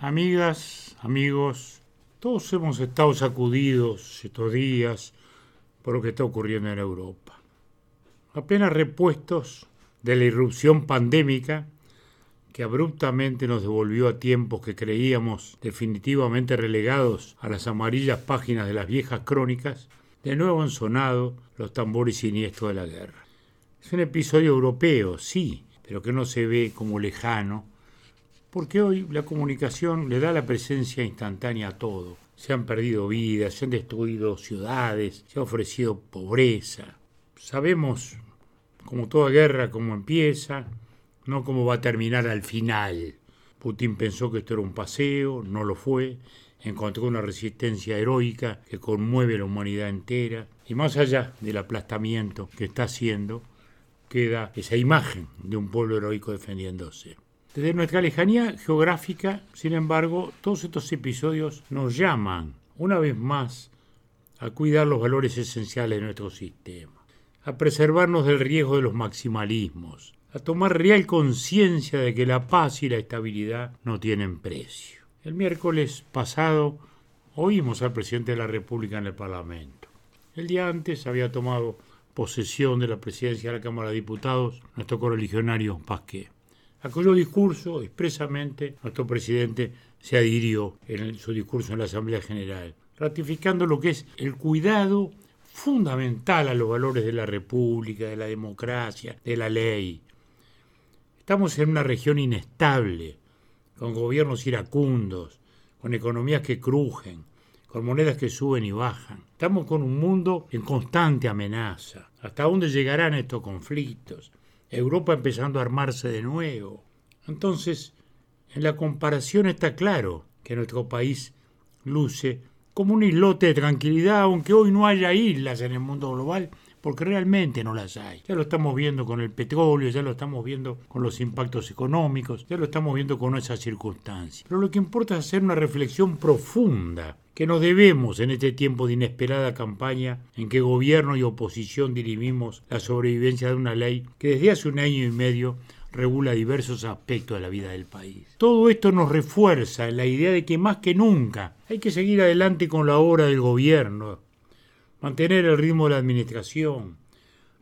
Amigas, amigos, todos hemos estado sacudidos estos días por lo que está ocurriendo en Europa. Apenas repuestos de la irrupción pandémica que abruptamente nos devolvió a tiempos que creíamos definitivamente relegados a las amarillas páginas de las viejas crónicas, de nuevo han sonado los tambores siniestros de la guerra. Es un episodio europeo, sí, pero que no se ve como lejano porque hoy la comunicación le da la presencia instantánea a todo. Se han perdido vidas, se han destruido ciudades, se ha ofrecido pobreza. Sabemos, como toda guerra, cómo empieza, no cómo va a terminar al final. Putin pensó que esto era un paseo, no lo fue, encontró una resistencia heroica que conmueve a la humanidad entera, y más allá del aplastamiento que está haciendo, queda esa imagen de un pueblo heroico defendiéndose. Desde nuestra lejanía geográfica, sin embargo, todos estos episodios nos llaman, una vez más, a cuidar los valores esenciales de nuestro sistema, a preservarnos del riesgo de los maximalismos, a tomar real conciencia de que la paz y la estabilidad no tienen precio. El miércoles pasado oímos al presidente de la República en el Parlamento. El día antes había tomado posesión de la presidencia de la Cámara de Diputados nuestro correligionario Pasqué a cuyo discurso expresamente nuestro presidente se adhirió en su discurso en la Asamblea General, ratificando lo que es el cuidado fundamental a los valores de la República, de la democracia, de la ley. Estamos en una región inestable, con gobiernos iracundos, con economías que crujen, con monedas que suben y bajan. Estamos con un mundo en constante amenaza. ¿Hasta dónde llegarán estos conflictos? Europa empezando a armarse de nuevo. Entonces, en la comparación está claro que nuestro país luce como un islote de tranquilidad, aunque hoy no haya islas en el mundo global, porque realmente no las hay. Ya lo estamos viendo con el petróleo, ya lo estamos viendo con los impactos económicos, ya lo estamos viendo con esas circunstancias. Pero lo que importa es hacer una reflexión profunda que nos debemos en este tiempo de inesperada campaña en que gobierno y oposición dirimimos la sobrevivencia de una ley que desde hace un año y medio regula diversos aspectos de la vida del país. Todo esto nos refuerza la idea de que más que nunca hay que seguir adelante con la obra del gobierno, mantener el ritmo de la administración,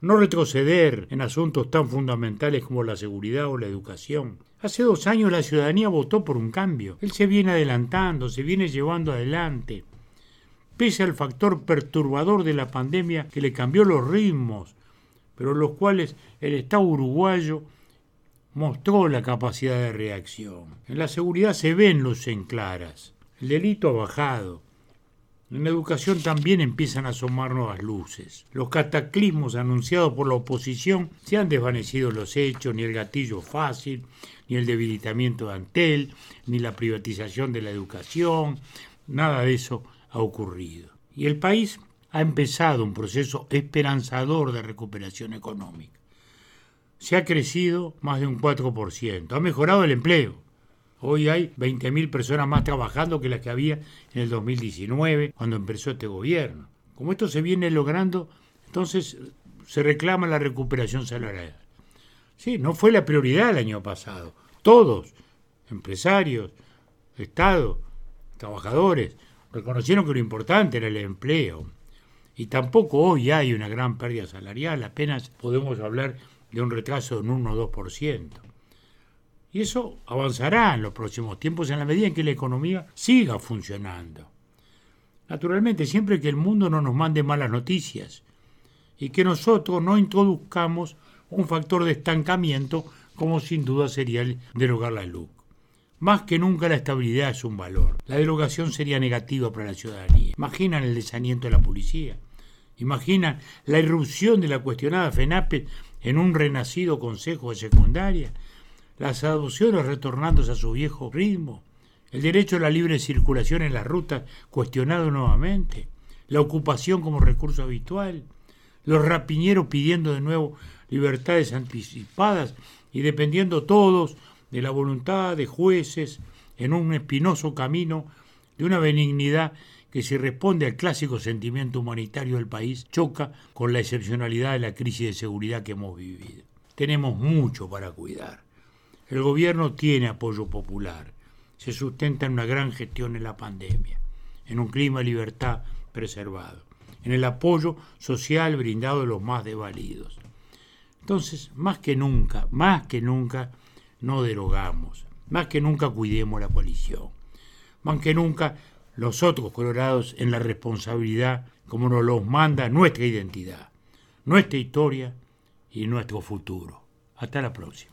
no retroceder en asuntos tan fundamentales como la seguridad o la educación. Hace dos años la ciudadanía votó por un cambio. Él se viene adelantando, se viene llevando adelante. Pese al factor perturbador de la pandemia que le cambió los ritmos, pero los cuales el Estado uruguayo mostró la capacidad de reacción. En la seguridad se ven luces claras. El delito ha bajado. En la educación también empiezan a asomar nuevas luces. Los cataclismos anunciados por la oposición se han desvanecido los hechos, ni el gatillo fácil, ni el debilitamiento de Antel, ni la privatización de la educación, nada de eso ha ocurrido. Y el país ha empezado un proceso esperanzador de recuperación económica. Se ha crecido más de un 4%, ha mejorado el empleo, Hoy hay 20.000 personas más trabajando que las que había en el 2019, cuando empezó este gobierno. Como esto se viene logrando, entonces se reclama la recuperación salarial. Sí, no fue la prioridad el año pasado. Todos, empresarios, Estado, trabajadores, reconocieron que lo importante era el empleo. Y tampoco hoy hay una gran pérdida salarial, apenas podemos hablar de un retraso de un 1 o 2%. Y eso avanzará en los próximos tiempos en la medida en que la economía siga funcionando. Naturalmente, siempre que el mundo no nos mande malas noticias y que nosotros no introduzcamos un factor de estancamiento como sin duda sería el derogar la luz. Más que nunca la estabilidad es un valor. La derogación sería negativa para la ciudadanía. Imaginan el desaliento de la policía. Imaginan la irrupción de la cuestionada FENAPE en un renacido consejo de secundaria las adopciones retornándose a su viejo ritmo, el derecho a la libre circulación en las rutas cuestionado nuevamente, la ocupación como recurso habitual, los rapiñeros pidiendo de nuevo libertades anticipadas y dependiendo todos de la voluntad de jueces en un espinoso camino de una benignidad que si responde al clásico sentimiento humanitario del país choca con la excepcionalidad de la crisis de seguridad que hemos vivido. Tenemos mucho para cuidar. El gobierno tiene apoyo popular se sustenta en una gran gestión en la pandemia, en un clima de libertad preservado, en el apoyo social brindado a los más desvalidos. Entonces, más que nunca, más que nunca, no derogamos, más que nunca cuidemos la coalición, más que nunca los otros colorados en la responsabilidad como nos los manda nuestra identidad, nuestra historia y nuestro futuro. Hasta la próxima.